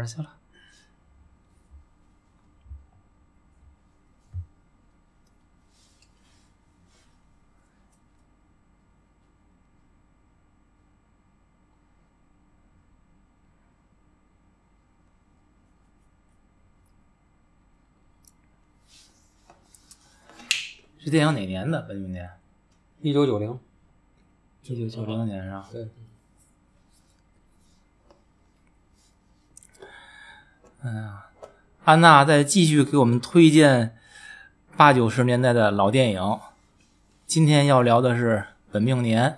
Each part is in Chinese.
我这哪儿去了？这电影哪年的？本命年？一九九零，一九九零年是吧？对，安娜在继续给我们推荐八九十年代的老电影。今天要聊的是《本命年》。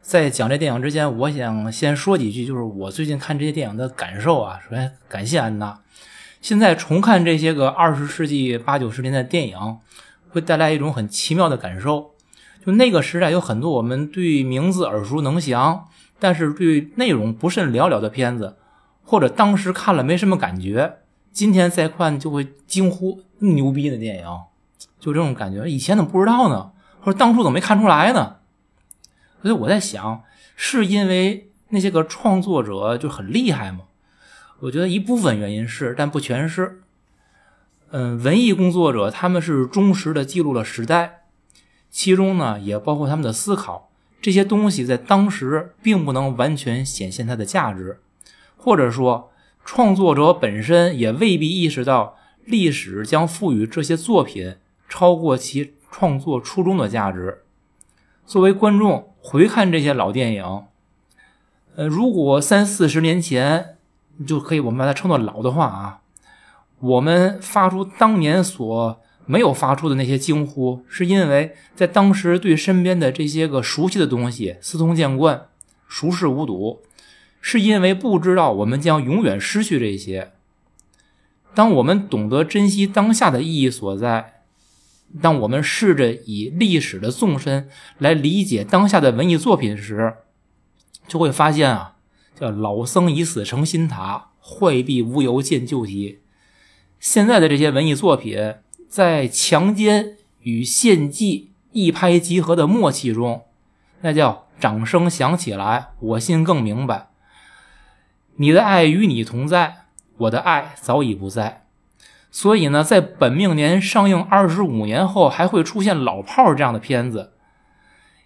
在讲这电影之前，我想先说几句，就是我最近看这些电影的感受啊。首先感谢安娜。现在重看这些个二十世纪八九十年代电影，会带来一种很奇妙的感受。就那个时代有很多我们对名字耳熟能详，但是对内容不甚了了的片子，或者当时看了没什么感觉，今天再看就会惊呼那么牛逼的电影，就这种感觉。以前怎么不知道呢？或者当初怎么没看出来呢？所以我在想，是因为那些个创作者就很厉害吗？我觉得一部分原因是，但不全是。嗯，文艺工作者他们是忠实的记录了时代，其中呢也包括他们的思考。这些东西在当时并不能完全显现它的价值，或者说，创作者本身也未必意识到历史将赋予这些作品超过其创作初衷的价值。作为观众回看这些老电影，呃，如果三四十年前就可以我们把它称作老的话啊，我们发出当年所没有发出的那些惊呼，是因为在当时对身边的这些个熟悉的东西司空见惯、熟视无睹，是因为不知道我们将永远失去这些。当我们懂得珍惜当下的意义所在，当我们试着以历史的纵深来理解当下的文艺作品时，就会发现啊，叫老僧已死成新塔，坏壁无由见旧题。现在的这些文艺作品，在强奸与献祭一拍即合的默契中，那叫掌声响起来，我心更明白。你的爱与你同在，我的爱早已不在。所以呢，在本命年上映二十五年后，还会出现《老炮儿》这样的片子。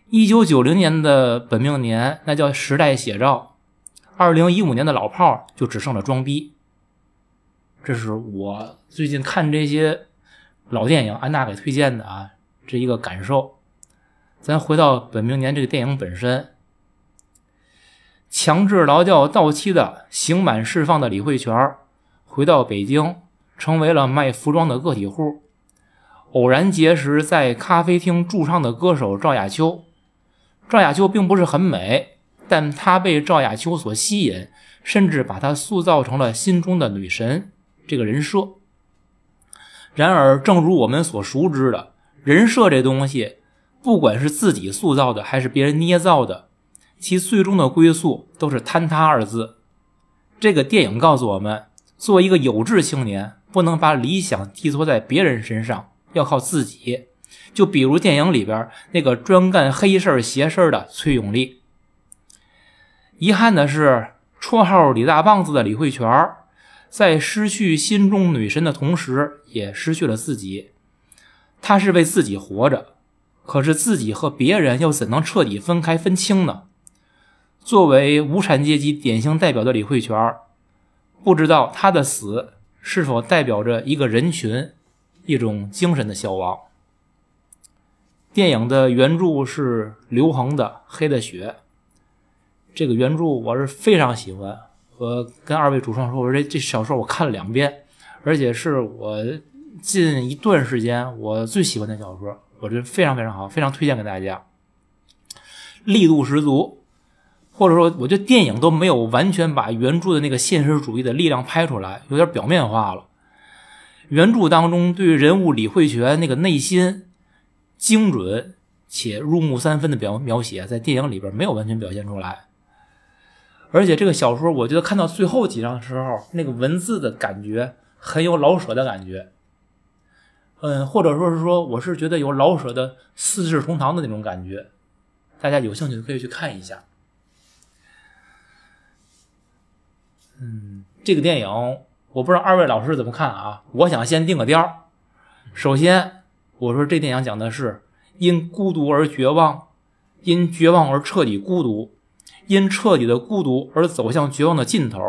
一九九零年的本命年，那叫时代写照；二零一五年的老炮儿就只剩了装逼。这是我最近看这些老电影，安娜给推荐的啊，这一个感受。咱回到本命年这个电影本身，强制劳教到期的刑满释放的李慧泉回到北京，成为了卖服装的个体户。偶然结识在咖啡厅驻唱的歌手赵雅秋。赵雅秋并不是很美，但她被赵雅秋所吸引，甚至把她塑造成了心中的女神这个人设。然而，正如我们所熟知的，人设这东西，不管是自己塑造的还是别人捏造的，其最终的归宿都是坍塌二字。这个电影告诉我们，作为一个有志青年，不能把理想寄托在别人身上，要靠自己。就比如电影里边那个专干黑事儿邪事儿的崔永利。遗憾的是，绰号李大棒子的李慧泉，在失去心中女神的同时，也失去了自己。他是为自己活着，可是自己和别人又怎能彻底分开分清呢？作为无产阶级典型代表的李慧泉，不知道他的死是否代表着一个人群、一种精神的消亡。电影的原著是刘恒的《黑的血》，这个原著我是非常喜欢。我跟二位主创说，我说这这小说我看了两遍，而且是我近一段时间我最喜欢的小说，我觉得非常非常好，非常推荐给大家，力度十足。或者说，我觉得电影都没有完全把原著的那个现实主义的力量拍出来，有点表面化了。原著当中对于人物李慧泉那个内心。精准且入木三分的表描写，在电影里边没有完全表现出来。而且这个小说，我觉得看到最后几章的时候，那个文字的感觉很有老舍的感觉。嗯，或者说是说，我是觉得有老舍的四世同堂的那种感觉。大家有兴趣可以去看一下。嗯，这个电影我不知道二位老师怎么看啊？我想先定个调儿。首先，我说这电影讲的是因孤独而绝望，因绝望而彻底孤独，因彻底的孤独而走向绝望的尽头。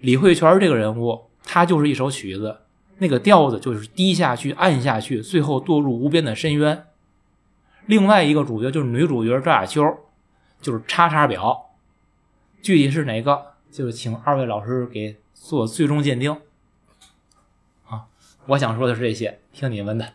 李慧泉这个人物，他就是一首曲子，那个调子就是低下去、暗下去，最后堕入无边的深渊。另外一个主角就是女主角赵雅秋，就是叉叉表。具体是哪个，就是请二位老师给做最终鉴定。啊，我想说的是这些，听你们的。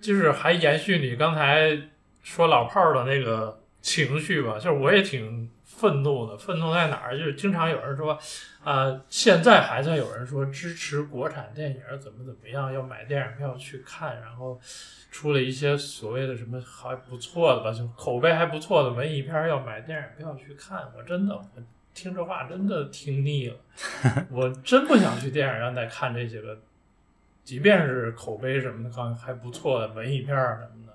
就是还延续你刚才说老炮儿的那个情绪吧，就是我也挺愤怒的。愤怒在哪儿？就是经常有人说，啊、现在还在有人说支持国产电影怎么怎么样，要买电影票去看，然后出了一些所谓的什么还不错的吧，就口碑还不错的文艺片要买电影票去看。我真的，听这话真的听腻了，我真不想去电影院再看这些个。即便是口碑什么的刚还不错的文艺片什么的，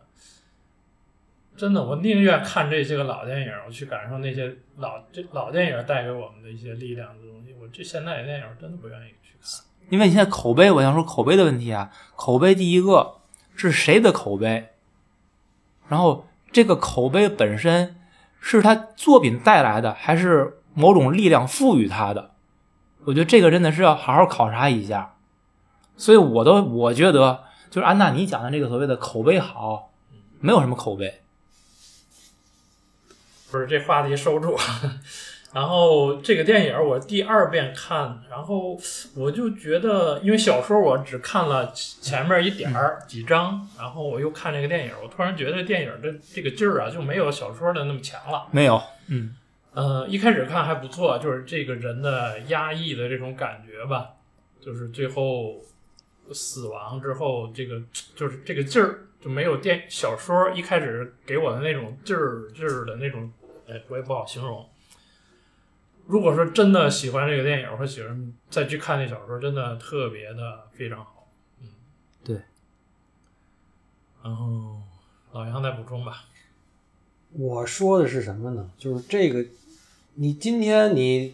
真的我宁愿看这些个老电影，我去感受那些老这老电影带给我们的一些力量的东西。我这现在的电影真的不愿意去看。因为你现在口碑，我想说口碑的问题啊。口碑第一个是谁的口碑，然后这个口碑本身是他作品带来的，还是某种力量赋予他的？我觉得这个真的是要好好考察一下。所以我都我觉得，就是安娜你讲的这个所谓的口碑好，没有什么口碑。不是这话题收住。然后这个电影我第二遍看，然后我就觉得，因为小说我只看了前面一点儿几章，然后我又看这个电影，我突然觉得电影的这个劲儿啊就没有小说的那么强了。没有，嗯，呃，一开始看还不错，就是这个人的压抑的这种感觉吧，就是最后死亡之后，这个就是这个劲儿就没有电小说一开始给我的那种劲儿劲儿的那种，哎，我也不好形容。如果说真的喜欢这个电影，或喜欢再去看那小说，真的特别的非常好。嗯，对。然后老杨再补充吧。我说的是什么呢？就是这个，你今天你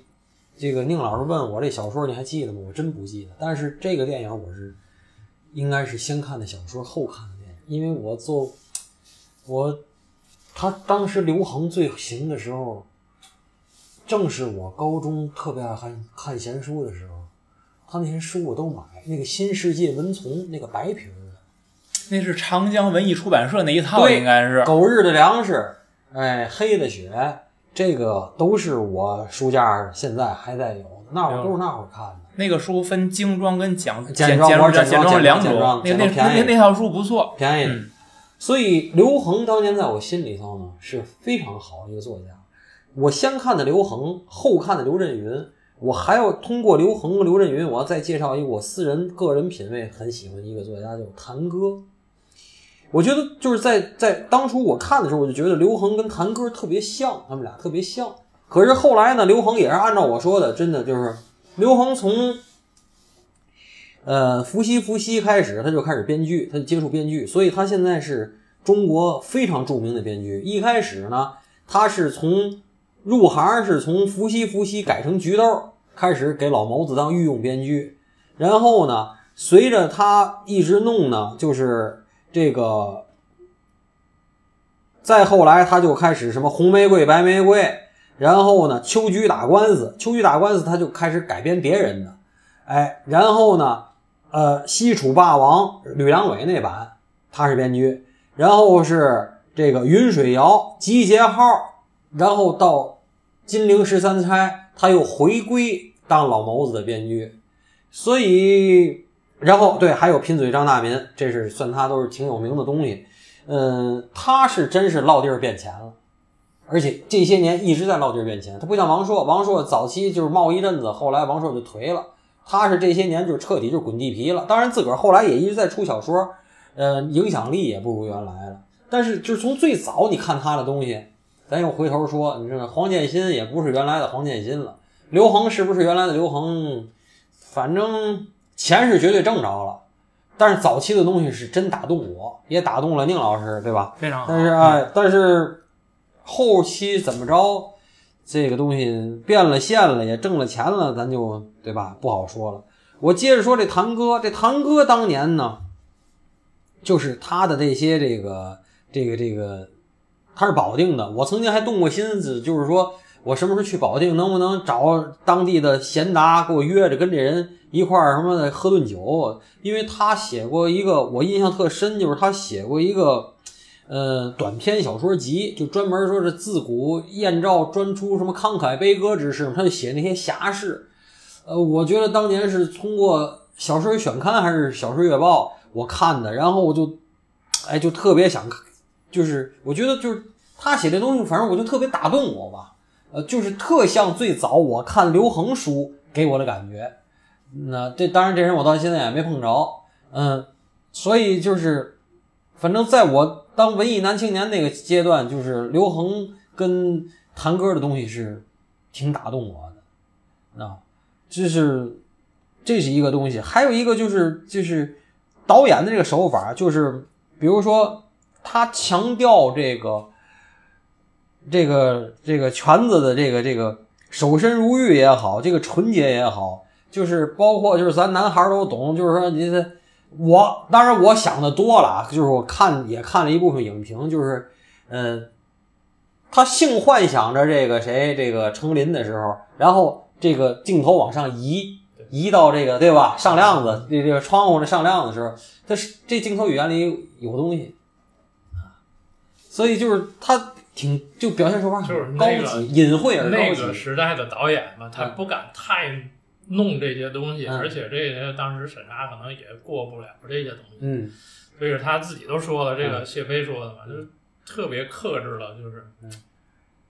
这个宁老师问我这小说你还记得吗？我真不记得。但是这个电影我是应该是先看的小说后看的电影，因为我做我他当时刘恒最行的时候，正是我高中特别爱看看闲书的时候，他那些书我都买。那个《新世界文丛》那个白皮儿的。那是长江文艺出版社那一套，应该是。狗日的粮食，哎，黑的血，这个都是我书架现在还在有，那会儿都是那会儿看的。那个书分精装跟简简简简装简简装两简种，那那装便宜那那套书不错。便宜所以刘恒当年在我心里头呢是非常好的一个作家。我先看的刘恒，后看的刘震云。我还要通过刘恒和刘震云，我要再介绍一个我私人个人品味很喜欢的一个作家，叫谭歌。我觉得就是在在当初我看的时候，我就觉得刘恒跟谭哥特别像，他们俩特别像。可是后来呢，刘恒也是按照我说的，真的就是刘恒从呃，伏羲伏羲开始，他就开始编剧，他就接触编剧，所以他现在是中国非常著名的编剧。一开始呢，他是从入行是从伏羲伏羲改成菊豆，开始给老毛子当御用编剧，然后呢，随着他一直弄呢，就是这个，再后来他就开始什么红玫瑰、白玫瑰，然后呢，秋菊打官司，秋菊打官司，他就开始改编别人的，哎，然后呢。呃，西楚霸王吕良伟那版他是编剧，然后是这个云水谣集结号，然后到金陵十三钗，他又回归当老谋子的编剧，所以然后对，还有贫嘴张大民，这是算他都是挺有名的东西。嗯，他是真是落地儿变钱了，而且这些年一直在落地儿变钱。他不像王朔，王朔早期就是冒一阵子，后来王朔就颓了。他是这些年就彻底就滚地皮了，当然自个儿后来也一直在出小说，呃，影响力也不如原来了。但是就是从最早你看他的东西，咱又回头说，你这黄建新也不是原来的黄建新了，刘恒是不是原来的刘恒？反正钱是绝对挣着了，但是早期的东西是真打动我，也打动了宁老师，对吧？非常好。但是哎，但是后期怎么着？这个东西变了线了，也挣了钱了，咱就对吧？不好说了。我接着说这堂哥，这堂哥当年呢，就是他的这些这个这个这个，他是保定的。我曾经还动过心思，就是说我什么时候去保定，能不能找当地的贤达给我约着，跟这人一块儿什么的喝顿酒？因为他写过一个，我印象特深，就是他写过一个。呃，短篇小说集就专门说是自古燕赵专出什么慷慨悲歌之事，他就写那些侠士。呃，我觉得当年是通过《小说选刊》还是《小说月报》我看的，然后我就，哎，就特别想看，就是我觉得就是他写这东西，反正我就特别打动我吧。呃，就是特像最早我看刘恒书给我的感觉。那这当然这人我到现在也没碰着，嗯，所以就是，反正在我。当文艺男青年那个阶段，就是刘恒跟弹歌的东西是挺打动我的，啊，这是这是一个东西，还有一个就是就是导演的这个手法，就是比如说他强调这个这个这个圈子的这个这个守身如玉也好，这个纯洁也好，就是包括就是咱男孩都懂，就是说你这。我当然我想的多了，就是我看也看了一部分影评，就是，嗯，他性幻想着这个谁这个程琳的时候，然后这个镜头往上移，移到这个对吧上亮子这这个窗户这上亮的时候，他是这镜头语言里有东西啊，所以就是他挺就表现手法就是那个隐晦而高级。那个时代的导演嘛，他不敢太。弄这些东西，而且这些当时审查可能也过不了这些东西。嗯，所以他自己都说了，这个谢飞说的嘛，就是特别克制了，就是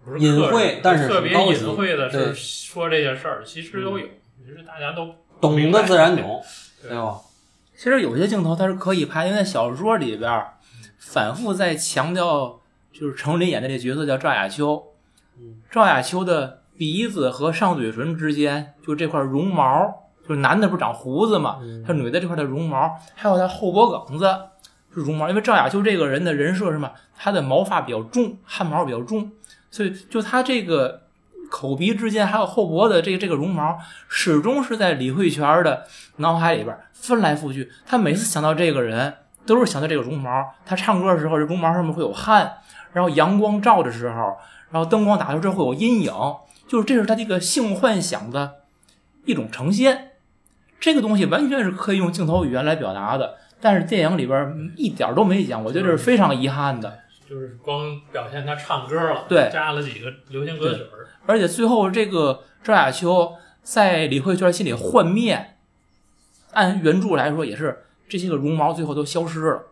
不是隐晦，但是特别隐晦的是说这些事儿，其实都有，其实大家都懂的自然懂，对吧？其实有些镜头它是可以拍，因为小说里边反复在强调，就是程琳演的这角色叫赵雅秋，赵雅秋的。鼻子和上嘴唇之间，就这块绒毛，就是男的不是长胡子嘛，他女的这块的绒毛，还有他后脖梗子是绒毛。因为赵雅秋这个人的人设是嘛，他的毛发比较重，汗毛比较重，所以就他这个口鼻之间还有后脖子这个这个绒毛，始终是在李慧泉的脑海里边翻来覆去。他每次想到这个人，都是想到这个绒毛。他唱歌的时候，这绒毛上面会有汗，然后阳光照的时候，然后灯光打出之后会有阴影。就是这是他这个性幻想的一种呈现，这个东西完全是可以用镜头语言来表达的，但是电影里边一点都没讲，我觉得这是非常遗憾的。就是光表现他唱歌了，对，加了几个流行歌曲而且最后这个赵雅秋在李慧娟心里幻灭，按原著来说也是这些个绒毛最后都消失了，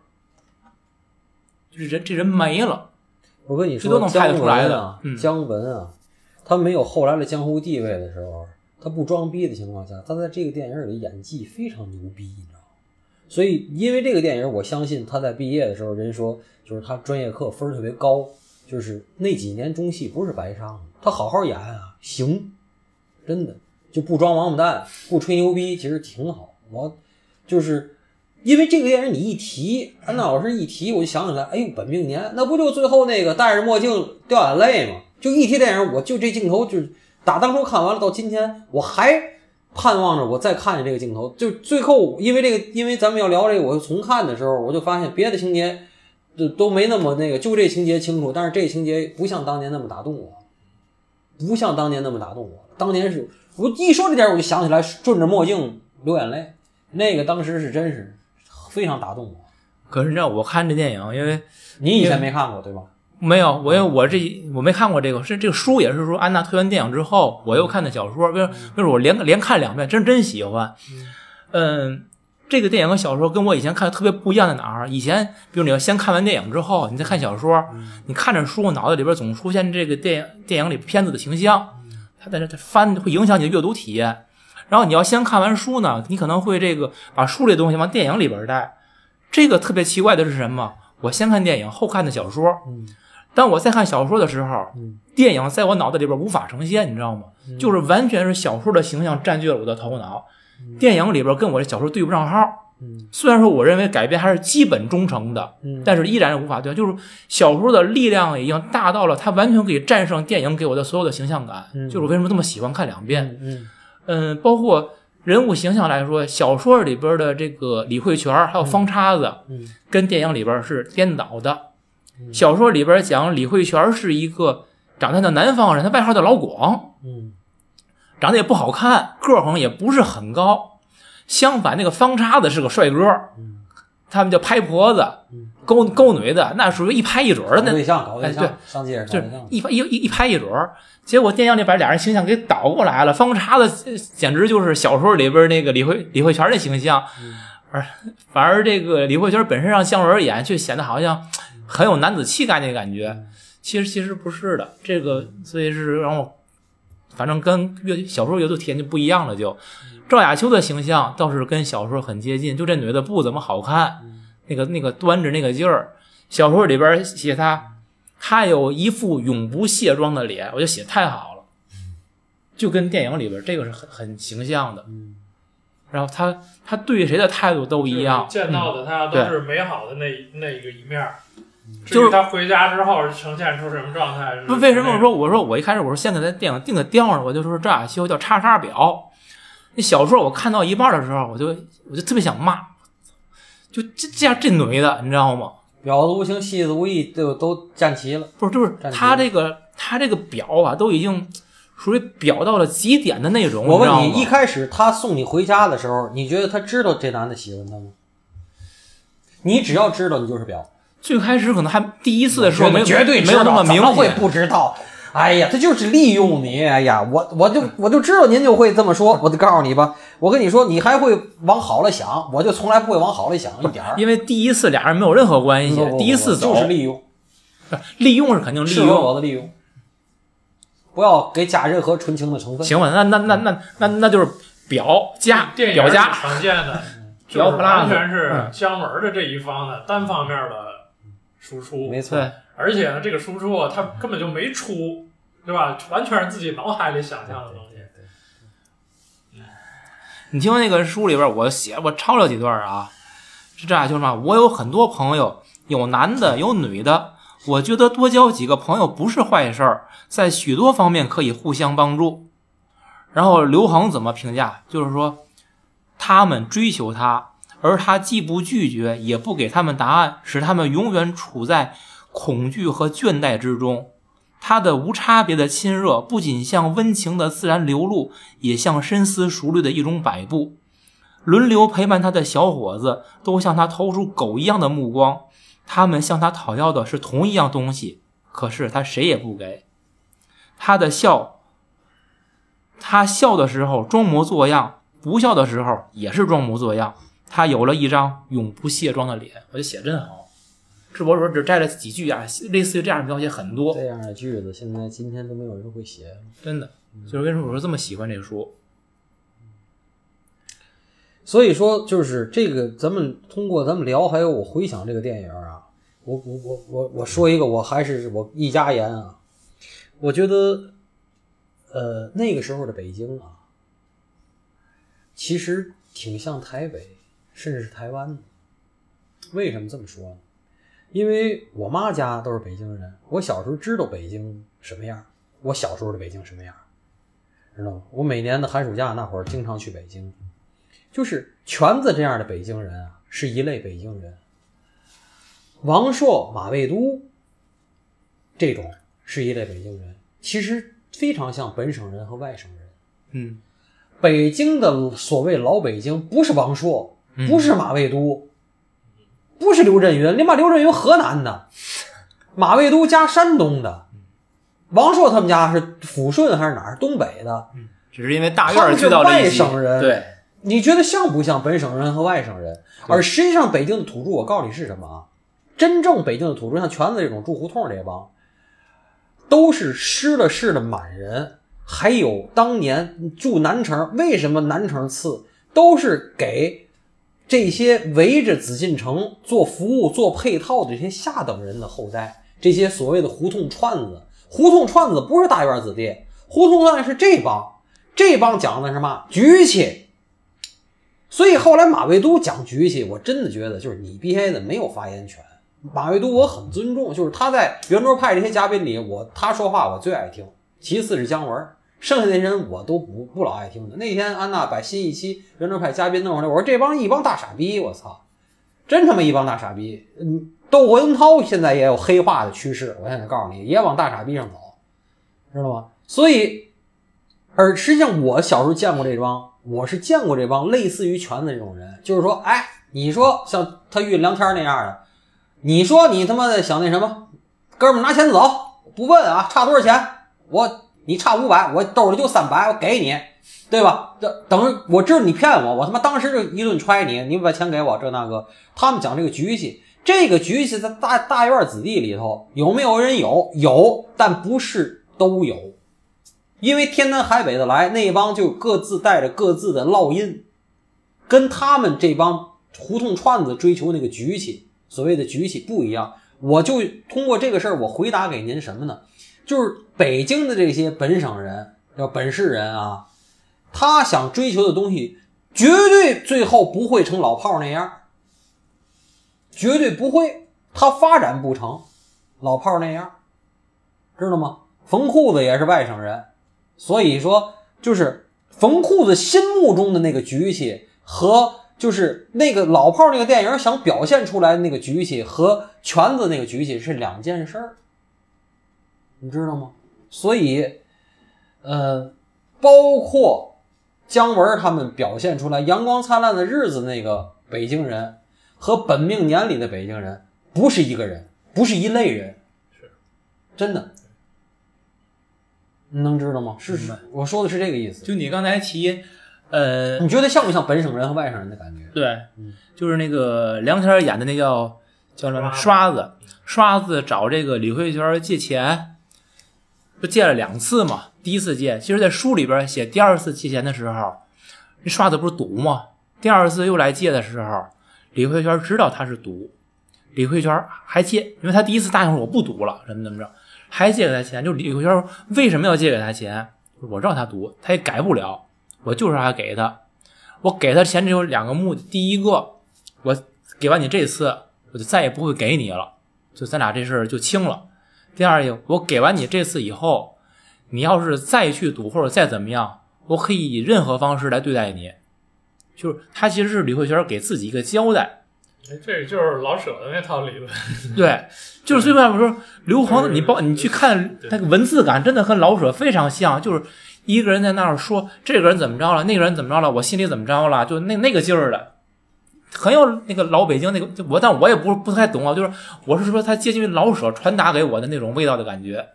就是人这人没了。我跟你说，这都能拍得出来的，姜文啊。他没有后来的江湖地位的时候，他不装逼的情况下，他在这个电影里演技非常牛逼，你知道吗？所以因为这个电影，我相信他在毕业的时候，人说就是他专业课分特别高，就是那几年中戏不是白上的，他好好演啊，行，真的就不装王八蛋，不吹牛逼，其实挺好。我就是因为这个电影，你一提安娜老师一提，我就想起来，哎呦，本命年，那不就最后那个戴着墨镜掉眼泪吗？就一提电影，我就这镜头，就打当初看完了到今天，我还盼望着我再看见这个镜头。就最后，因为这个，因为咱们要聊这个，我重看的时候，我就发现别的情节就都没那么那个，就这情节清楚，但是这情节不像当年那么打动我，不像当年那么打动我。当年是我一说这点，我就想起来顺着墨镜流眼泪，那个当时是真是非常打动我。可是你知道，我看这电影，因为你以前没看过，对吧？没有，我因为我这我没看过这个，是这个书也是说安娜推完电影之后，我又看的小说，为为是我连连看两遍，真真喜欢。嗯，这个电影和小说跟我以前看的特别不一样在哪儿？以前比如你要先看完电影之后，你再看小说，你看着书，脑子里边总出现这个电影电影里片子的形象，它在这翻会影响你的阅读体验。然后你要先看完书呢，你可能会这个把书这东西往电影里边带。这个特别奇怪的是什么？我先看电影，后看的小说。当我在看小说的时候，电影在我脑子里边无法呈现，你知道吗？就是完全是小说的形象占据了我的头脑，电影里边跟我这小说对不上号。嗯虽然说我认为改编还是基本忠诚的，嗯但是依然是无法对，就是小说的力量已经大到了，它完全可以战胜电影给我的所有的形象感。嗯就是我为什么这么喜欢看两遍。嗯嗯，包括人物形象来说，小说里边的这个李慧泉还有方叉子，嗯跟电影里边是颠倒的。嗯小说里边讲李慧泉是一个长得像南方人，他外号叫老广，嗯长得也不好看，个儿好像也不是很高。相反，那个方叉子是个帅哥，嗯他们叫拍婆子嗯，勾勾女的，那属于一拍一准儿的，那对象搞对上街就一拍一一一拍一准儿。结果电影里把俩人形象给倒过来了，方叉子呃简直就是小说里边那个李慧李慧泉的形象，嗯而反而这个李慧泉本身让姜文演，却显得好像很有男子气概那感觉。嗯其实其实不是的，这个所以是让我，反正跟阅小说阅读体验就不一样了就。赵雅秋的形象倒是跟小说很接近，就这女的不怎么好看，那个那个端着那个劲儿。小说里边写她，她有一副永不卸妆的脸，我觉得写太好了，就跟电影里边这个是很很形象的。嗯然后她她对谁的态度都一样，见到的她都是美好的那那一个一面。至就是于他回家之后呈现出什么状态？不，为什么我说我说我一开始我说先给他电影定个调上，我就说赵雅秋叫叉叉表。那小说我看到一半的时候，我就我就特别想骂，就这这样这女的，你知道吗？婊子无情，戏子无义，都都站齐了。不是，就是他这个他这个表啊，都已经属于表到了极点的那种。我问你，一开始他送你回家的时候，你觉得他知道这男的喜欢他吗？你只要知道，你就是婊。最开始可能还第一次的时候没有绝对没有那么明会，不知道。哎呀，他就是利用你。哎呀，我我就我就知道您就会这么说，我就告诉你吧。我跟你说，你还会往好了想，我就从来不会往好了想一点儿。因为第一次俩人没有任何关系第一次走就是利用，利用是肯定利用。我的利用，不要给加任何纯情的成分。行吧，那那那那那那就是表加电影表加常见的，就表是 plus 完全是嗯姜文的这一方的单方面的输出，没错，对。而且呢，这个输出啊，他根本就没出，对吧？完全是自己脑海里想象的东西。你听那个书里边，我写我抄了几段啊，是这样，就是嘛，我有很多朋友，有男的，有女的，我觉得多交几个朋友不是坏事儿，在许多方面可以互相帮助。然后刘恒怎么评价？就是说，他们追求他，而他既不拒绝，也不给他们答案，使他们永远处在恐惧和倦怠之中。他的无差别的亲热，不仅像温情的自然流露，也像深思熟虑的一种摆布。轮流陪伴他的小伙子，都向他投出狗一样的目光。他们向他讨要的是同一样东西，可是他谁也不给。他的笑，他笑的时候装模作样，不笑的时候也是装模作样。他有了一张永不卸妆的脸，我觉得写真好。这我说只摘了几句啊，类似于这样的描写很多，这样的句子现在今天都没有人会写。真的。就是为什么我说这么喜欢这个书？所以说，就是这个，咱们通过咱们聊，还有我回想这个电影啊，我我我我我说一个，我还是我一家言啊，我觉得，呃，那个时候的北京啊，其实挺像台北，甚至是台湾的。为什么这么说呢？因为我妈家都是北京人，我小时候知道北京什么样，我小时候的北京什么样，知道吗？我每年的寒暑假那会儿经常去北京。就是全子这样的北京人啊，是一类北京人。王朔、马未都这种是一类北京人，其实非常像本省人和外省人。嗯，北京的所谓老北京，不是王朔，不是马未都，不是刘震云，你把刘震云河南的，马未都家山东的，王朔他们家是抚顺还是哪儿东北的？只是因为大院儿聚到外省人。对，你觉得像不像本省人和外省人？而实际上，北京的土著，我告诉你是什么啊？真正北京的土著，像全子这种住胡同这帮，都是失了势的满人，还有当年住南城，为什么南城次，都是给这些围着紫禁城做服务、做配套的这些下等人的后代，这些所谓的胡同串子。胡同串子不是大院子弟，胡同串子是这帮，这帮讲的是嘛？局气。所以后来马未都讲局气，我真的觉得就是你 B A 的没有发言权。马未都我很尊重，就是他在圆桌派这些嘉宾里，我他说话我最爱听，其次是姜文，剩下那人我都不不老爱听的。那天安娜把新一期圆桌派嘉宾弄出来，我说这帮一帮大傻逼，我操，真他妈一帮大傻逼。嗯，窦文涛现在也有黑化的趋势，我现在告诉你，也往大傻逼上走，知道吗？所以，而实际上我小时候见过这帮，我是见过这帮类似于权的这种人，就是说，哎，你说像他遇梁天那样的。你说你他妈的想那什么，哥们拿钱走，不问啊，差多少钱？我你差五百，我兜里就三百，我给你，对吧？这等我知道你骗我，我他妈当时就一顿踹你，你把钱给我，这那个。他们讲这个局气，这个局气在大大院子弟里头有没有人有？有，但不是都有，因为天南海北的来那帮就各自带着各自的烙印，跟他们这帮胡同串子追求那个局气。所谓的局气不一样，我就通过这个事儿，我回答给您什么呢？就是北京的这些本省人，叫本市人啊，他想追求的东西，绝对最后不会成老炮那样，绝对不会，他发展不成老炮那样，知道吗？冯裤子也是外省人，所以说就是冯裤子心目中的那个举起和。就是那个老炮那个电影想表现出来的那个举起和全子那个举起是两件事儿，你知道吗？所以，呃，包括姜文他们表现出来阳光灿烂的日子那个北京人和本命年里的北京人不是一个人，不是一类人，是真的，你能知道吗？是是，我说的是这个意思。就你刚才提。呃，你觉得像不像本省人和外省人的感觉？对，就是那个梁天演的那叫叫什么刷子，刷子找这个李慧娟借钱，不借了两次嘛？第一次借，其实在书里边写第二次借钱的时候，那刷子不是赌吗？第二次又来借的时候，李慧娟知道他是赌，李慧娟还借，因为他第一次答应我不赌了，怎么怎么着，还借给他钱。就李慧娟为什么要借给他钱？我知道他赌，他也改不了。我就是还给他，我给他钱只有两个目的：第一个，我给完你这次，我就再也不会给你了，就咱俩这事儿就清了；第二个，我给完你这次以后，你要是再去赌或者再怎么样，我可以以任何方式来对待你。就是他其实是李慧泉给自己一个交代。这就是老舍的那套理论。对，就是最外边说刘皇，你包你去看那个文字感，真的和老舍非常像，就是。一个人在那儿说这个人怎么着了，那个人怎么着了，我心里怎么着了，就那那个劲儿的，很有那个老北京那个我，但我也不不太懂啊，就是我是说他接近于老舍传达给我的那种味道的感觉。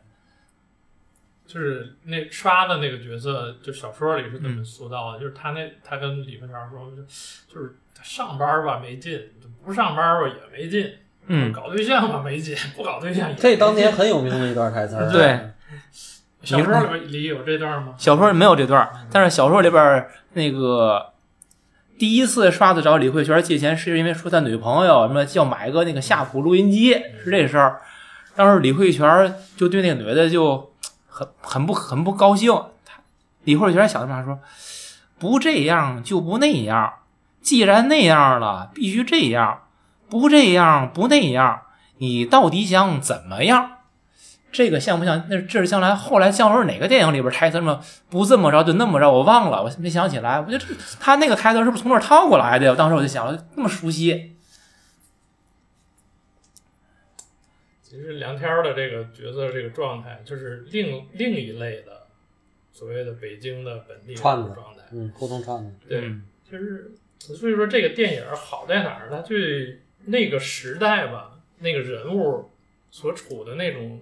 就是那刷的那个角色，就小说里是怎么塑造的？就是他那他跟李文泉说，就是上班吧没劲，不上班吧也没劲，嗯，搞对象吧没劲，不搞对象也这当年很有名的一段台词儿，对。小说里边里有这段吗？小说里没有这段，但是小说里边那个第一次刷子找李慧泉借钱，是因为说他女朋友什么要买个那个夏普录音机，是这事儿。当时李慧泉就对那个女的就很很不很不高兴。李慧泉想着说，不这样就不那样，既然那样了，必须这样，不这样不那样，你到底想怎么样？这个像不像？那这是将来后来姜文哪个电影里边台词么不这么着就那么着？我忘了，我没想起来。我觉得他那个台词是不是从那儿套过来的？当时我就想了，那么熟悉。其实梁天的这个角色这个状态，就是另另一类的所谓的北京的本地串子状态，嗯，胡同串子。对，就是所以说这个电影好在哪儿？它对那个时代吧，那个人物所处的那种。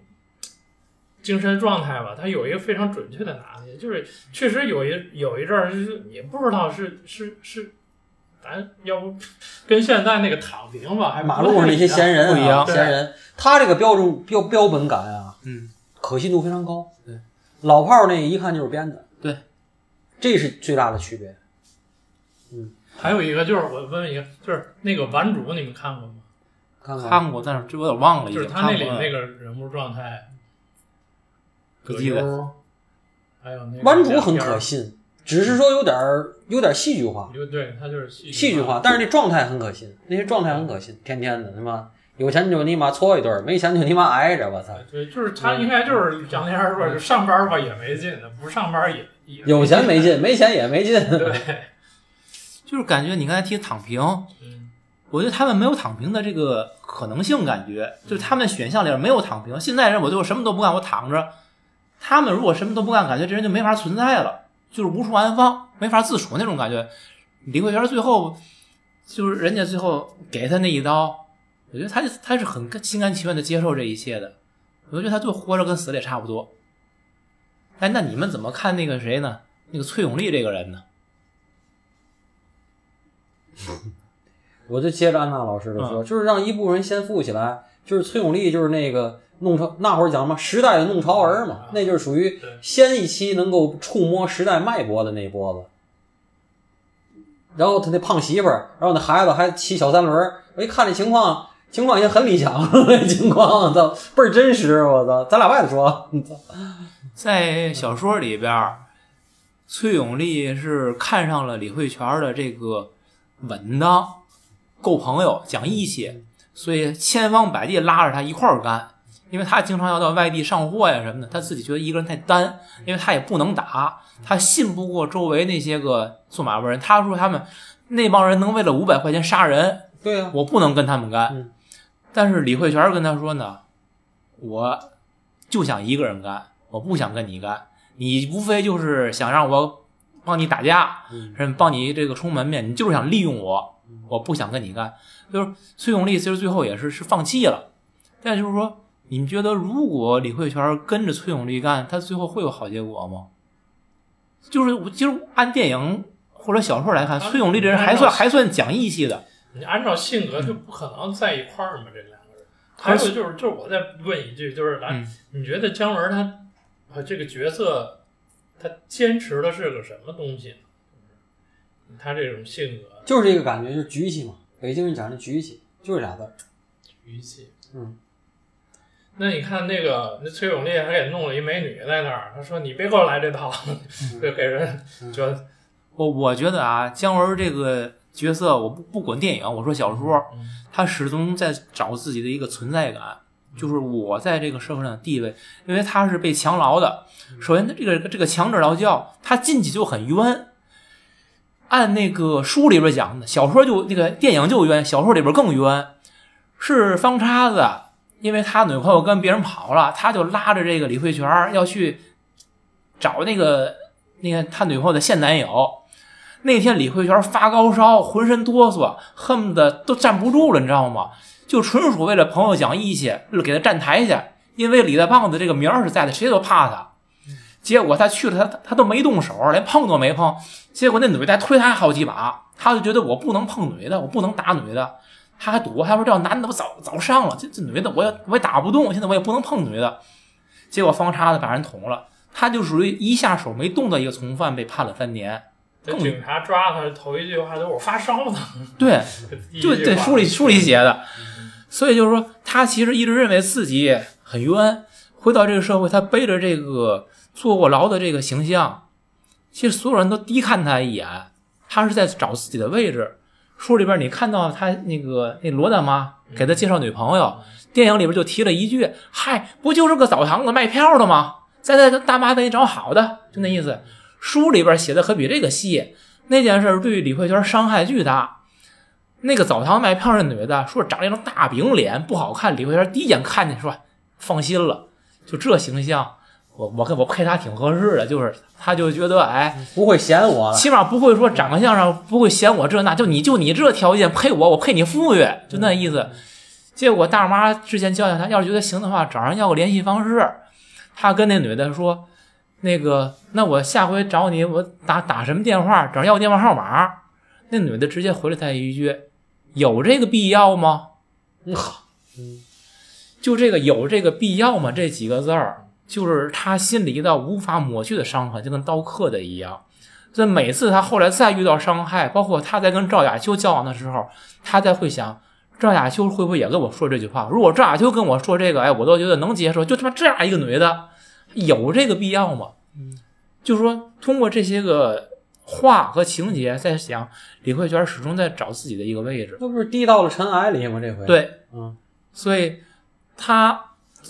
精神状态吧，他有一个非常准确的拿捏，就是确实有一有一阵儿，就是也不知道是是是，咱要不跟现在那个躺平吧，还马路上那些闲人不一样，闲人，他这个标准标标本感啊，嗯，可信度非常高。对，老炮儿那一看就是编的。对，这是最大的区别。嗯，还有一个就是我问一个，就是那个顽主，你们看过吗？看过看过，但是这我有点忘了。就是他那里那个人物状态。不记得，还有那弯主很可信，只是说有点儿有点戏剧化，就对他就是戏戏剧化，但是那状态很可信，那些状态很可信，天天的他妈有钱就你妈搓一顿，没钱就你妈挨着，我操！对，就是他应该就是杨天儿说，就上班吧也没劲的，不上班也也有钱没劲，没钱也没劲。对，就是感觉你刚才提躺平，嗯我觉得他们没有躺平的这个可能性，感觉就是他们选项里面没有躺平。现在人我就什么都不干，我躺着。他们如果什么都不干，感觉这人就没法存在了，就是无处安放，没法自处那种感觉。李慧泉最后就是人家最后给他那一刀，我觉得他他是很心甘情愿的接受这一切的。我觉得他就活着跟死了也差不多。哎，那你们怎么看那个谁呢？那个崔永利这个人呢？我就接着安娜老师的说，就是让一部分人先富起来，就是崔永利，就是那个弄潮那会儿讲什么时代的弄潮儿嘛，那就是属于先一期能够触摸时代脉搏的那一波子。然后他那胖媳妇儿，然后那孩子还骑小三轮儿，我一看这情况，情况已经很理想了，这情况我操倍儿真实，我操！咱俩外头说，在小说里边儿，崔永利是看上了李慧泉的这个稳当、够朋友、讲义气，所以千方百计拉着他一块儿干。因为他经常要到外地上货呀什么的，他自己觉得一个人太单，因为他也不能打，他信不过周围那些个做买卖人。他说他们那帮人能为了五百块钱杀人，对呀、我不能跟他们干。嗯但是李慧泉跟他说呢，我就想一个人干，我不想跟你干。你无非就是想让我帮你打架，嗯是帮你这个充门面，你就是想利用我，我不想跟你干。就是崔永利其实最后也是是放弃了，但就是说，你们觉得如果李慧泉跟着崔永利干，他最后会有好结果吗？就是我就是按电影或者小说来看，啊崔永利这人还算还算讲义气的。你按照性格就不可能在一块儿嘛，这两个人。还有就是，就是我再问一句，就是来，嗯你觉得姜文他啊这个角色，他坚持的是个什么东西他这种性格就是这个感觉，就是局气嘛。北京人讲的局气，就是俩字儿。局气。嗯，那你看那个那崔永利还给弄了一美女在那儿，他说你别给我来这套，就给人觉得我我觉得啊，姜文这个角色，我不不管电影，我说小说，嗯他始终在找自己的一个存在感，就是我在这个社会上的地位，因为他是被强劳的。首先他，这个这个强制劳教，他进去就很冤。按那个书里边讲的，小说就那个电影就冤，小说里边更冤。是方叉子，因为他女朋友跟别人跑了，他就拉着这个李慧泉要去找那个那个他女朋友的现男友。那天李慧泉发高烧，浑身哆嗦，恨不得都站不住了，你知道吗？就纯属为了朋友讲义气，给他站台去。因为李大棒子这个名儿是在的，谁都怕他。结果他去了，他他都没动手，连碰都没碰。结果那女的还推他好几把，他就觉得我不能碰女的，我不能打女的，他还赌。他说这要男的我早早上了，这这女的我也我也打不动，现在我也不能碰女的。结果方叉子把人捅了，他就属于一下手没动的一个从犯，被判了三年。这警察抓他头一句话就是我发烧了，对，就对书里书里写的，所以就是说，他其实一直认为自己很冤，回到这个社会，他背着这个坐过牢的这个形象，其实所有人都低看他一眼，他是在找自己的位置。书里边你看到他那个那罗大妈给他介绍女朋友，电影里边就提了一句：“嗨，不就是个澡堂子卖票的吗？在那大妈给你找好的，就那意思。”书里边写的可比这个细，那件事对李慧娟伤害巨大。那个澡堂卖票那女的说长了一张大饼脸，不好看。李慧娟第一眼看见说放心了，就这形象，我我跟我配他挺合适的，就是他就觉得哎，不会嫌我。起码不会说长相上不会嫌我这那，就你就你这条件配我，我配你富裕，就那意思。结果大妈之前教教他，要是觉得行的话，找人要个联系方式。他跟那女的说，那个那我下回找你，我打打什么电话，找人要电话号码。那女的直接回了他一句：“有这个必要吗？”嗯好，就这个有这个必要吗？这几个字儿，就是他心里一道无法抹去的伤痕，就跟刀刻的一样。这每次他后来再遇到伤害，包括他在跟赵雅秋交往的时候，他在会想，赵雅秋会不会也跟我说这句话？如果赵雅秋跟我说这个，哎，我都觉得能接受。就他妈这样一个女的，有这个必要吗？嗯就是说，通过这些个话和情节在想李慧娟始终在找自己的一个位置。那不是低到了尘埃里吗？这回，，对，嗯，所以他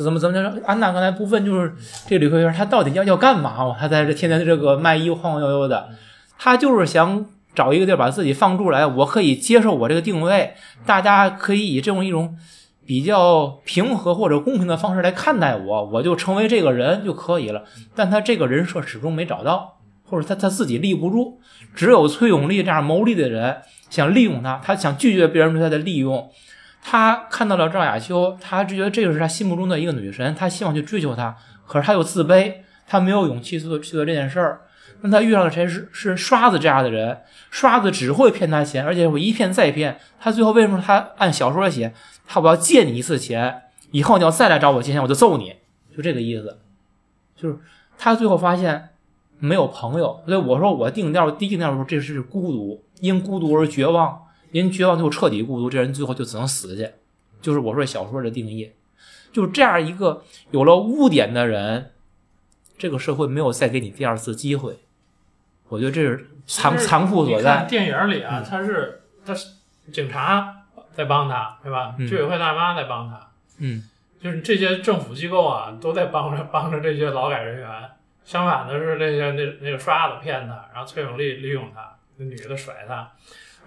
怎么怎么着？安娜刚才不问，就是这李慧泉他到底要要干嘛嘛？他在这天天这个卖衣服晃晃悠悠的，他就是想找一个地儿把自己放出来，我可以接受我这个定位，大家可以以这种一种比较平和或者公平的方式来看待我，我就成为这个人就可以了。但他这个人设始终没找到，或者他他自己立不住，只有崔永利这样谋利的人想利用他，他想拒绝别人对他的利用。他看到了赵雅秋，他就觉得这个是他心目中的一个女神，他希望去追求她，可是他又自卑，他没有勇气去做去做这件事儿。那他遇上了谁是是刷子这样的人，刷子只会骗他钱，而且会一骗再骗。他最后为什么他按小说写，他我要借你一次钱，以后你要再来找我借钱，我就揍你，就这个意思。就是他最后发现没有朋友，所以我说我定调第一定调说这是孤独，因孤独而绝望，因绝望就彻底孤独，这人最后就只能死去。就是我说小说的定义，就是这样一个有了污点的人，这个社会没有再给你第二次机会。我觉得这是残残酷所在。电影里啊，他是他是警察在帮他，对吧？嗯居委会大妈在帮他，嗯，就是这些政府机构啊，都在帮着帮着这些劳改人员。相反的是，那些那那个刷子骗他，然后崔永利利用他，那女的甩他。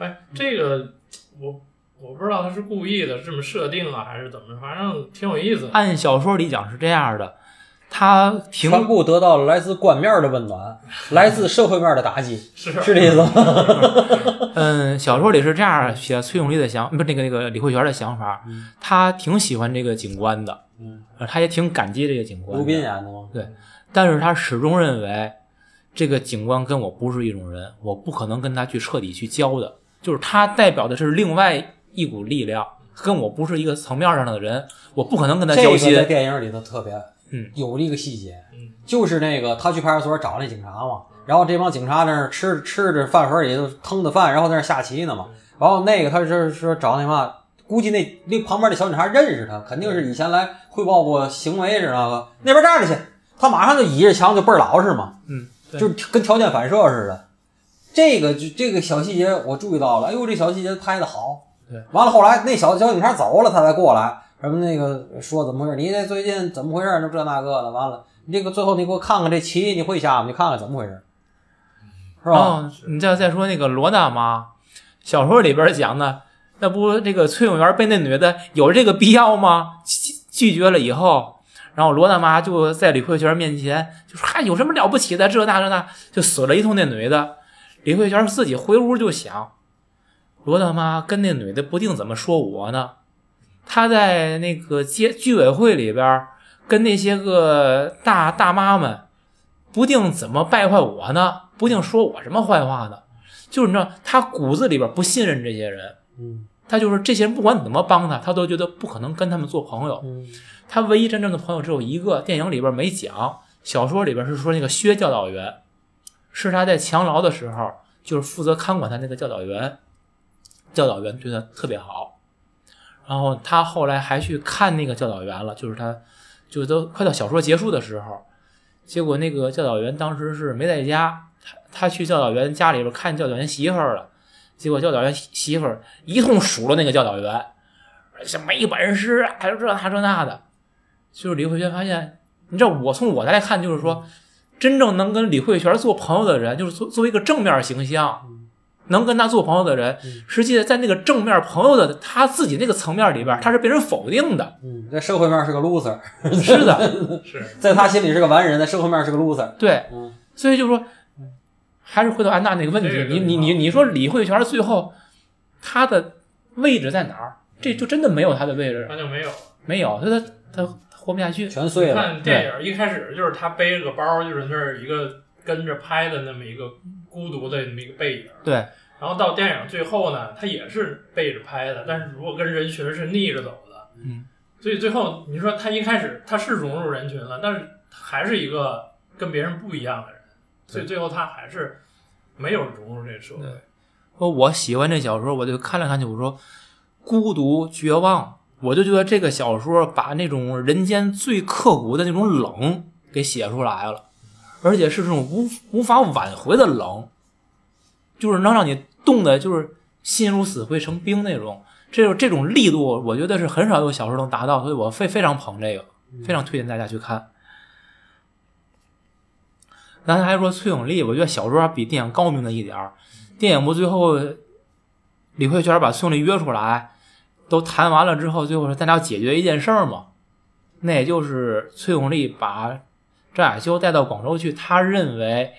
哎，这个我我不知道他是故意的这么设定啊，还是怎么，反正挺有意思。按小说里讲是这样的，他挺全部得到了来自官面的温暖，来自社会面的打击，是是这意思吗？嗯，小说里是这样写崔永利的想，不是那个那个李慧泉的想法，他挺喜欢这个警官的，嗯，呃他也挺感激这个警官的。卢斌演的吗？对但是他始终认为这个警官跟我不是一种人，我不可能跟他去彻底去交的，就是他代表的是另外一股力量，跟我不是一个层面上的人，我不可能跟他这个交心。在电影里头特别，嗯，有一个细节，嗯，就是那个他去派出所找那警察嘛，然后这帮警察在那儿吃吃着饭盒里头腾的饭，然后在那儿下棋呢嘛，然后那个他是说找那嘛，估计那那旁边那小警察认识他，肯定是以前来汇报过行为知道吧，那边站着去，他马上就倚着墙就倍儿老实嘛，嗯，就是跟条件反射似的。这个就这个小细节我注意到了，哎呦，这小细节拍的好。对，完了后来那小小警察走了，他才过来，什么那个说怎么回事？你这最近怎么回事？那这那个的，完了，你这个最后你给我看看这棋，你会下吗？你看看怎么回事，是吧？哦，你再再说那个罗大妈，小说里边讲的，那不这个崔永元被那女的有这个必要吗？拒拒绝了以后，然后罗大妈就在李慧泉面前就说：“嗨，有什么了不起的？这那这那，就损了一通那女的。”李慧娟自己回屋就想，罗大妈跟那女的不定怎么说我呢？她在那个街居委会里边跟那些个大大妈们，不定怎么败坏我呢？不定说我什么坏话呢？就是你知道，她骨子里边不信任这些人，嗯他就是这些人不管怎么帮她，她都觉得不可能跟他们做朋友。嗯他唯一真正的朋友只有一个，电影里边没讲，小说里边是说那个薛教导员，是他在强劳的时候，就是负责看管他那个教导员，教导员对他特别好，然后他后来还去看那个教导员了，就是他，就都快到小说结束的时候，结果那个教导员当时是没在家，他他去教导员家里边看教导员媳妇儿了，结果教导员媳妇儿一通数落那个教导员，像没本事啊，还有这那这那的。就是李慧泉发现，你知道我从我来看，就是说，真正能跟李慧泉做朋友的人，就是作作为一个正面形象，能跟他做朋友的人，实际在那个正面朋友的他自己那个层面里边，他是被人否定的。嗯，在社会面是个 loser，是的，是。在他心里是个完人，在社会面是个 loser。对，嗯。所以就说，还是回到安娜那个问题，你你你你说李慧泉最后他的位置在哪儿？这就真的没有他的位置，那就没有。没有，他他他活不下去。全碎了。看电影一开始就是他背着个包，就是那儿一个跟着拍的那么一个孤独的那么一个背影。对，然后到电影最后呢，他也是背着拍的，但是如果跟人群是逆着走的，嗯，所以最后你说他一开始他是融入人群了，但是还是一个跟别人不一样的人，所以最后他还是没有融入这个社会。说我喜欢这小说，我就看了看去，我说孤独绝望，我就觉得这个小说把那种人间最刻骨的那种冷给写出来了，而且是这种无无法挽回的冷。就是能让你冻的，就是心如死灰成冰那种。这种这种力度，我觉得是很少有小说能达到，所以我非非常捧这个，非常推荐大家去看。刚才还说崔永利，我觉得小说比电影高明的一点儿。电影不最后李慧泉把崔永利约出来，都谈完了之后，最后说咱俩解决一件事儿嘛，那也就是崔永利把赵亚秋带到广州去，他认为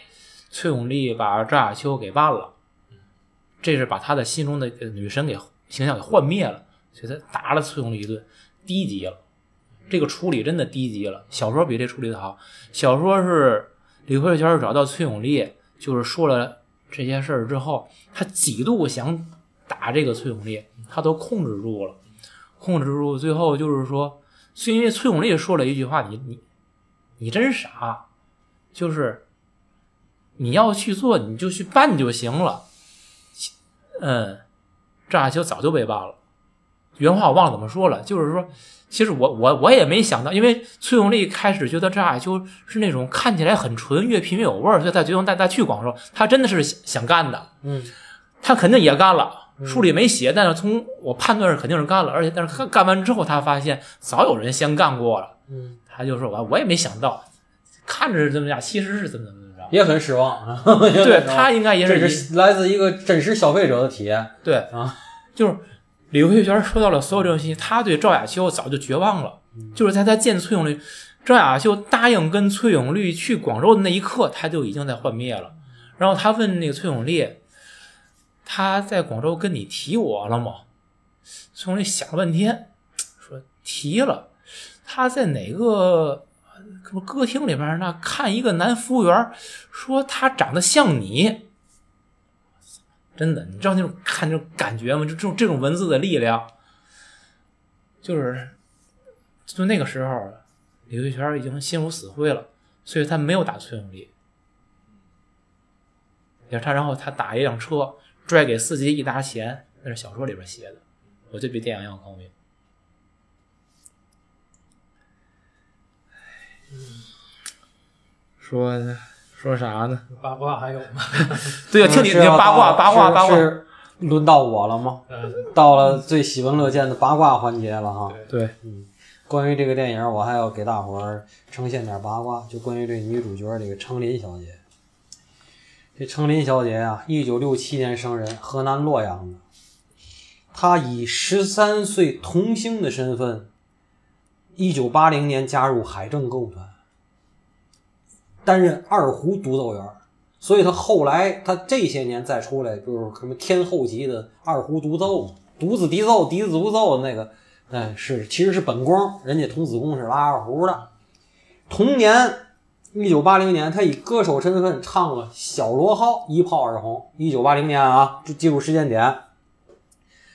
崔永利把赵亚秋给办了，这是把他的心中的女神给形象给幻灭了，所以他打了崔永利一顿，低级了。这个处理真的低级了。小说比这处理的好，小说是。李慧泉找到崔永利，就是说了这些事儿之后，他几度想打这个崔永利，他都控制住了，控制住。最后就是说，是因为崔永利说了一句话：“你你你真傻，就是你要去做，你就去办就行了。”嗯，张亚秋早就被办了。原话我忘了怎么说了，就是说。其实我我我也没想到，因为崔永利开始觉得张亚秋是那种看起来很纯，越品越有味儿，所以他决定带他去广州。他真的是想干的，嗯，他肯定也干了，书里没写，但是从我判断是肯定是干了。而且但是干干完之后，他发现早有人先干过了，嗯，他就说我我也没想到，看着是这么样，其实是怎么怎么着，也很失望。对他应该也是是来自一个真实消费者的体验。对啊，就是。李慧娟说到了所有这种信息，他对赵雅秋早就绝望了。就是在他见崔永绿，赵雅秋答应跟崔永绿去广州的那一刻，他就已经在幻灭了。然后他问那个崔永利：“他在广州跟你提我了吗？”崔永利想了半天，说：“提了。他在哪个什么歌厅里边那看一个男服务员，说他长得像你。”真的，你知道那种看那种感觉吗？就这种这种文字的力量，就是就那个时候，李慧泉已经心如死灰了，所以他没有打崔永利。也他，然后他打一辆车，拽给司机一沓钱，那是小说里边写的，我觉得比电影要高明。嗯，说。说啥呢？八卦还有吗？对呀，听你的八卦，八卦，八卦。是轮到我了吗？到了最喜闻乐见的八卦环节了哈。对，嗯，关于这个电影，我还要给大伙儿呈现点八卦，就关于这女主角这个程琳小姐。这程琳小姐啊，一九六七年生人，河南洛阳的。她以十三岁童星的身份，一九八零年加入海政歌舞团。担任二胡独奏员，所以他后来他这些年再出来，就是什么天后级的二胡独奏独子笛奏、笛子独奏的那个，哎，是其实是本宫，人家童子功是拉二胡的。同年，一九八零年，他以歌手身份唱了《小螺号》，一炮而红。一九八零年啊，就记住时间点。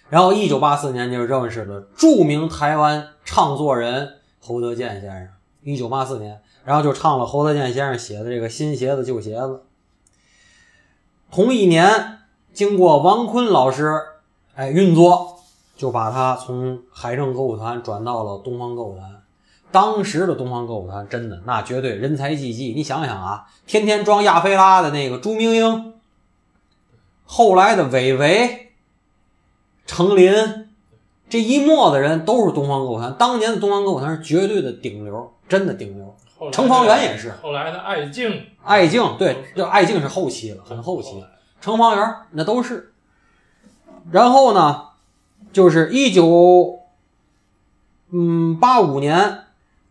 然后一九八四年就认识了著名台湾唱作人侯德健先生。一九八四年。然后就唱了侯德健先生写的这个新鞋子旧鞋子。同一年，经过王坤老师哎运作，就把他从海政歌舞团转到了东方歌舞团。当时的东方歌舞团真的那绝对人才济济。你想想啊，天天装亚非拉的那个朱明英，后来的韦唯、程琳，这一墨子人都是东方歌舞团。当年的东方歌舞团是绝对的顶流，真的顶流。程方圆也是，后来的艾静，艾静对，就爱静是后期了，很后期。程方圆那都是。然后呢，就是一九，嗯，八五年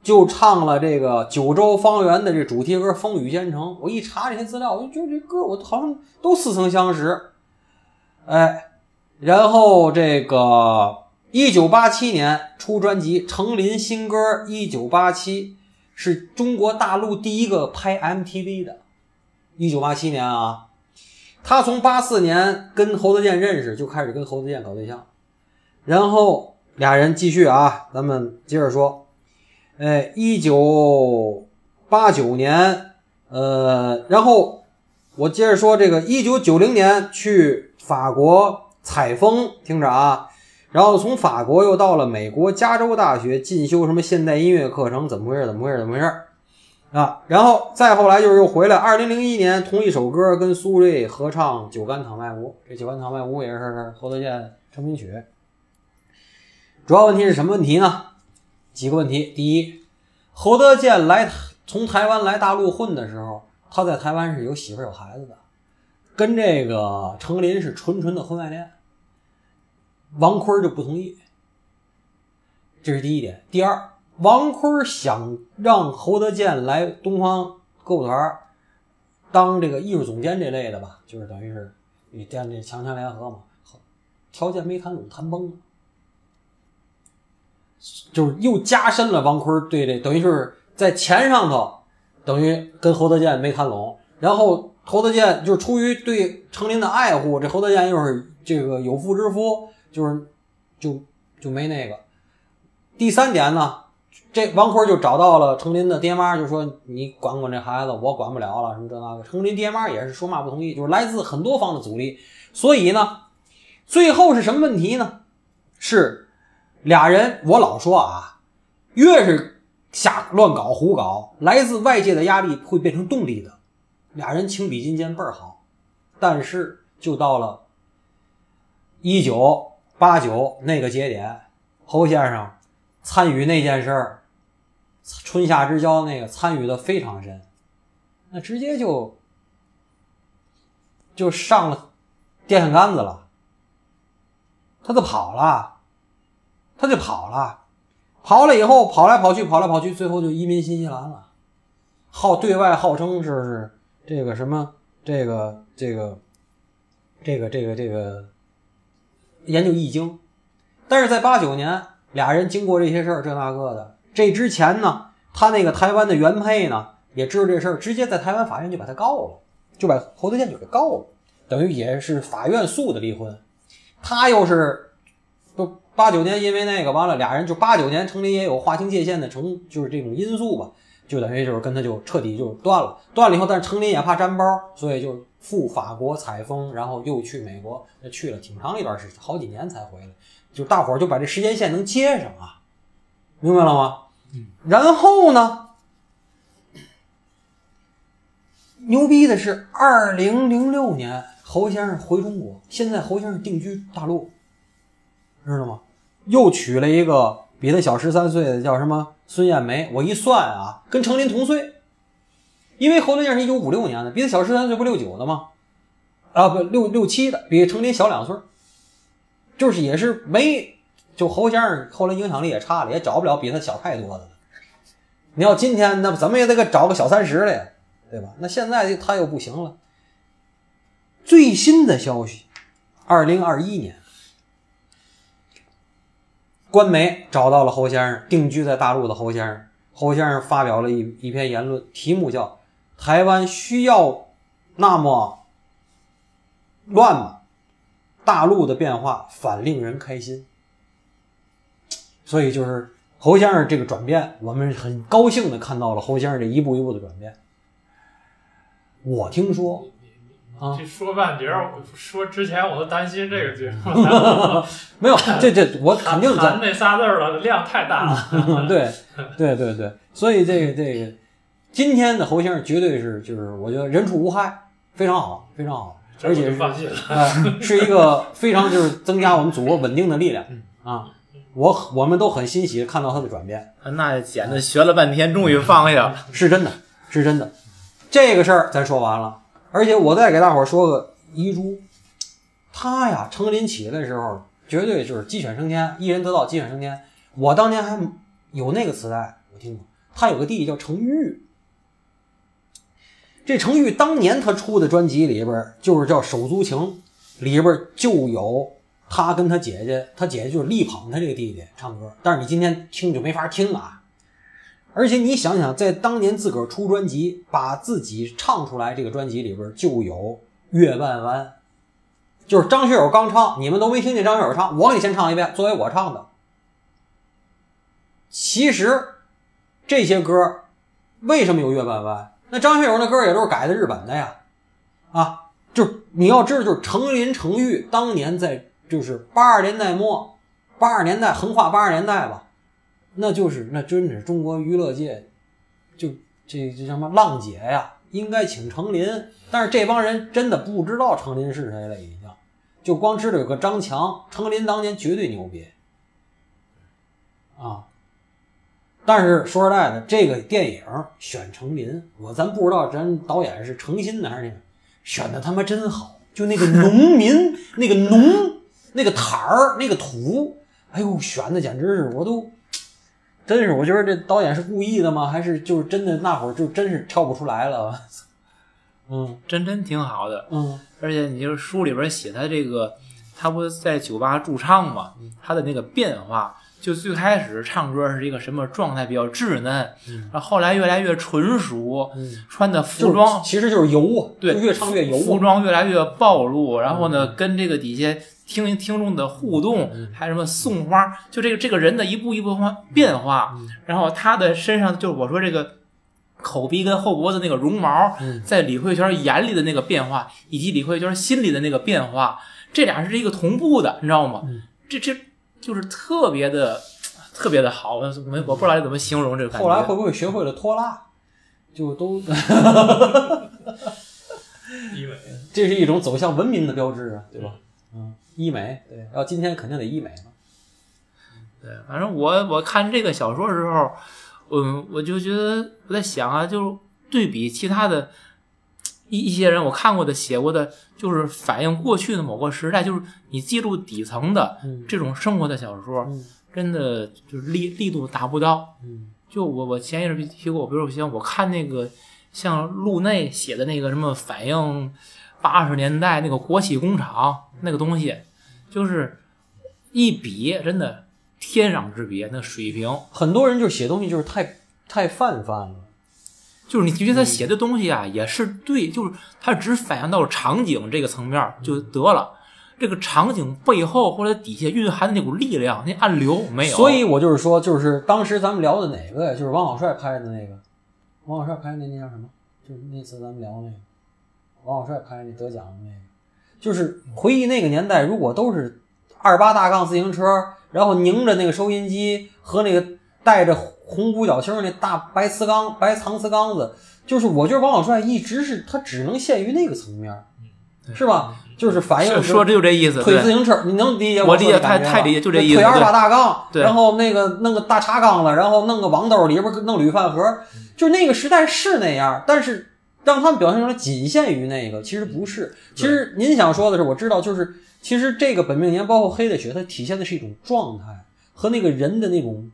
就唱了这个九州方圆的这主题歌《风雨兼程》。我一查这些资料，我就觉得这歌我好像都似曾相识。哎，然后这个一九八七年出专辑《程琳新歌》，一九八七。是中国大陆第一个拍 MTV 的，一九八七年啊，他从八四年跟侯德健认识，就开始跟侯德健搞对象，然后俩人继续啊，咱们接着说，哎，一九八九年，呃，然后我接着说这个一九九零年去法国采风，听着啊。然后从法国又到了美国加州大学进修什么现代音乐课程，怎么回事？怎么回事？怎么回事？啊，然后再后来就是又回来，二零零一年同一首歌跟苏芮合唱《酒干倘卖无》，这《酒干倘卖无》也是侯德健成名曲。主要问题是什么问题呢？几个问题。第一，侯德健来从台湾来大陆混的时候，他在台湾是有媳妇有孩子的，跟这个程琳是纯纯的婚外恋。王坤就不同意，这是第一点。第二，王坤想让侯德健来东方歌舞团当这个艺术总监这类的吧，就是等于是与电这强强联合嘛，条件没谈拢，谈崩了。就是又加深了王坤对这等于是在钱上头，等于跟侯德健没谈拢，然后侯德健就是出于对程琳的爱护，这侯德健又是这个有妇之夫，就是就就没那个。第三点呢，这王坤就找到了程琳的爹妈，就说你管管这孩子，我管不了了，什么这那个。程琳爹妈也是说嘛不同意，就是来自很多方的阻力。所以呢，最后是什么问题呢？是。俩人，我老说啊，越是瞎乱搞胡搞，来自外界的压力会变成动力的。俩人情比金坚倍儿好，但是就到了一九八九那个节点，侯先生参与那件事儿，春夏之交那个参与的非常深，那直接就就上了电线杆子了，他就跑了。他就跑了，跑了以后跑来跑去，跑来跑去，最后就移民新西兰了。号对外号称是是这个什么这个这个这个这个这个研究易经，但是在八九年，俩人经过这些事儿这那个的，这之前呢，他那个台湾的原配呢也知道这事儿，直接在台湾法院就把他告了，就把侯德健就给告了，等于也是法院诉的离婚。他又是不。八九年因为那个完了，俩人就八九年程琳也有划清界限的成，就是这种因素吧，就等于就是跟他就彻底就断了。断了以后，但是程琳也怕沾包，所以就赴法国采风，然后又去美国，那去了挺长一段时间，好几年才回来。就大伙儿就把这时间线能接上啊，明白了吗？嗯。然后呢，牛逼的是，二零零六年侯先生回中国，现在侯先生定居大陆，知道吗？又娶了一个比他小十三岁的，叫什么孙艳梅。我一算啊，跟程琳同岁，因为侯德健是一九五六年的，比他小十三岁，不六九的吗？啊，不六六七的，比程琳小两岁，就是也是没就侯先生后来影响力也差了，也找不了比他小太多的了。你要今天那怎么也得个找个小三十的呀，对吧？那现在他又不行了。最新的消息，二零二一年。官媒找到了侯先生，定居在大陆的侯先生。侯先生发表了一一篇言论，题目叫“台湾需要那么乱吗？大陆的变化反令人开心。”所以就是侯先生这个转变，我们很高兴的看到了侯先生这一步一步的转变。我听说。这说半截儿，说之前我都担心这个节目。没有，这这我肯定咱那仨字儿了，量太大了。对，对对对，所以这个这个今天的侯先生绝对是就是我觉得人畜无害，非常好，非常好，而且是是一个非常就是增加我们祖国稳定的力量啊！我我们都很欣喜看到他的转变。那简直学了半天，终于放下了，是真的，是真的。这个事儿咱说完了。而且我再给大伙儿说个遗珠，他呀，程琳起来的时候，绝对就是鸡犬升天，一人得道，鸡犬升天。我当年还有那个磁带，我听过。他有个弟弟叫程昱，这程昱当年他出的专辑里边就是叫《手足情》，里边就有他跟他姐姐，他姐姐就是力捧他这个弟弟唱歌。但是你今天听就没法听啊。而且你想想，在当年自个儿出专辑，把自己唱出来，这个专辑里边就有《月半弯》，就是张学友刚唱，你们都没听见张学友唱，我给你先唱一遍，作为我唱的。其实这些歌为什么有《月半弯》？那张学友那歌也都是改的日本的呀，啊，就你要知道，就是程琳、程昱当年在就是八十年代末、八十年代横跨八十年代吧。那就是那真是中国娱乐界，就这这什么浪姐呀，应该请程琳，但是这帮人真的不知道程琳是谁了，已经就光知道有个张强，程琳当年绝对牛逼啊。但是说实在的，这个电影选程琳，我咱不知道咱导演是诚心的还是那个选的他妈真好，就那个农民那个农那个毯儿那个土，哎呦选的简直是我都。真是，我觉得这导演是故意的吗？还是就是真的那会儿就真是跳不出来了？嗯真真挺好的。嗯而且你就是书里边写他这个，他不是在酒吧驻唱嘛，嗯他的那个变化，就最开始唱歌是一个什么状态，比较稚嫩，然后后来越来越纯熟，嗯，穿的服装其实就是油啊，对越唱越油服啊。装越来越暴露，然后嗯呢，跟这个底下听听众的互动，还有什么送花，就这个这个人的一步一步的变化，嗯然后他的身上就是我说这个。口鼻跟后脖子那个绒毛，嗯在李慧娟眼里的那个变化，以及李慧娟心里的那个变化，这俩是一个同步的，你知道吗？嗯这这就是特别的特别的好，我我不知道怎么形容这个感觉。后来会不会学会了拖拉？就都，医美 这是一种走向文明的标志啊，对吧？嗯，医美，对，要今天肯定得医美了。对，反正我我看这个小说的时候，嗯，我就觉得我在想啊，就是对比其他的一一些人我看过的写过的，就是反映过去的某个时代，就是你记录底层的嗯这种生活的小说，嗯真的就是力力度达不到。嗯就我我前一阵提过，比如说像我看那个像路内写的那个什么反映八十年代那个国企工厂那个东西，就是一比真的天壤之别，那水平很多人就是写东西就是太太泛泛了。就是你觉得他写的东西啊，也是对，就是他只反映到场景这个层面就得了。这个场景背后或者底下蕴含的那股力量，那暗流没有。所以我就是说，就是当时咱们聊的哪个呀？就是王小帅拍的那个，王小帅拍的那那叫什么？就是那次咱们聊那个，王小帅拍那得奖的那个，就是回忆那个年代，如果都是二八大杠自行车，然后拧着那个收音机和那个带着红五角星那大白瓷缸、白搪瓷缸子，就是我觉得王小帅一直是他只能限于那个层面，是吧？就是反映说说这就这意思，对推自行车，你能理解我理解太太理解就这意思推二八大杠，然后那个弄个大茶缸子，然后弄个网兜里边弄铝饭盒，就是那个时代是那样，但是让他们表现出来仅限于那个，其实不是。其实您想说的是，我知道，就是其实这个本命年包括黑的雪，它体现的是一种状态和那个人的那种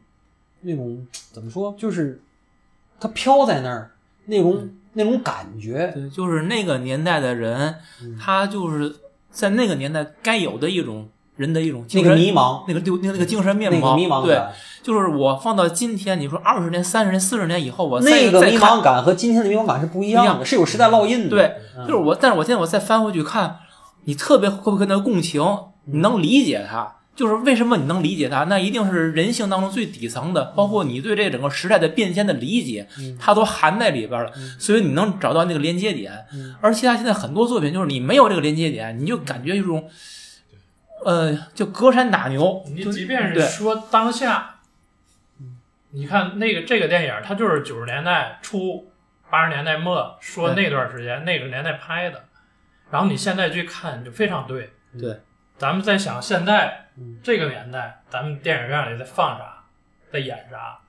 那种怎么说，就是他飘在那儿那种、那种感觉。对，就是那个年代的人，嗯他就是在那个年代该有的一种人的一种精神，个迷茫，那个就那个那个精神面那个貌，对，迷茫对，就是我放到今天，你说二十年、三十年、四十年以后，我再那个迷茫感和今天的迷茫感是不一样的，样是有时代烙印的。对，嗯就是我，但是我现在我再翻回去看，你特别会不会跟他共情？你能理解他？就是为什么你能理解它？那一定是人性当中最底层的，包括你对这整个时代的变迁的理解，嗯它都含在里边了。所以你能找到那个连接点。嗯而其他现在很多作品，就是你没有这个连接点，你就感觉一种，呃，就隔山打牛。你就即便是说当下，你看那个这个电影，它就是九十年代初、八十年代末说那段时间那个年代拍的，然后你现在去看就非常对。对，咱们在想现在嗯这个年代，咱们电影院里在放啥，在演啥，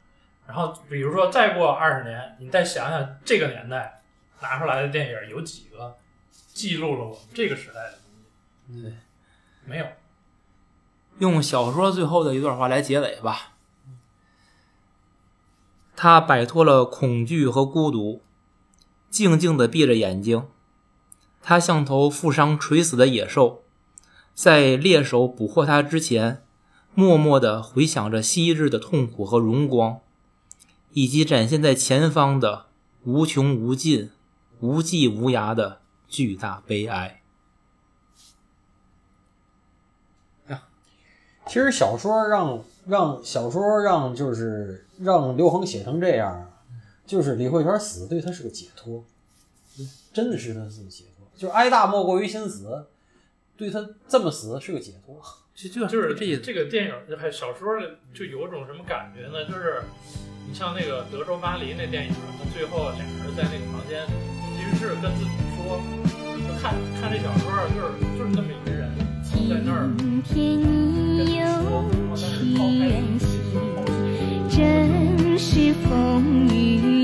然后比如说再过二十年，你再想想这个年代拿出来的电影有几个记录了我们这个时代的东西？对，没有。用小说最后的一段话来结尾吧。他摆脱了恐惧和孤独，静静的闭着眼睛。他像头负伤垂死的野兽，在猎手捕获他之前，默默地回想着昔日的痛苦和荣光，以及展现在前方的无穷无尽、无际无涯的巨大悲哀。其实小说让让小说让就是让刘恒写成这样，就是李慧泉死对他是个解脱，真的是他是个解脱，就是哀大莫过于心死，对他这么死是个解脱。就就就是这意思。这个电影还小说的，就有种什么感觉呢？就是你像那个德州巴黎那电影，他最后俩人在那个房间，其实是跟自己说，就看看这小说，就是就是那么一个人在那真是风雨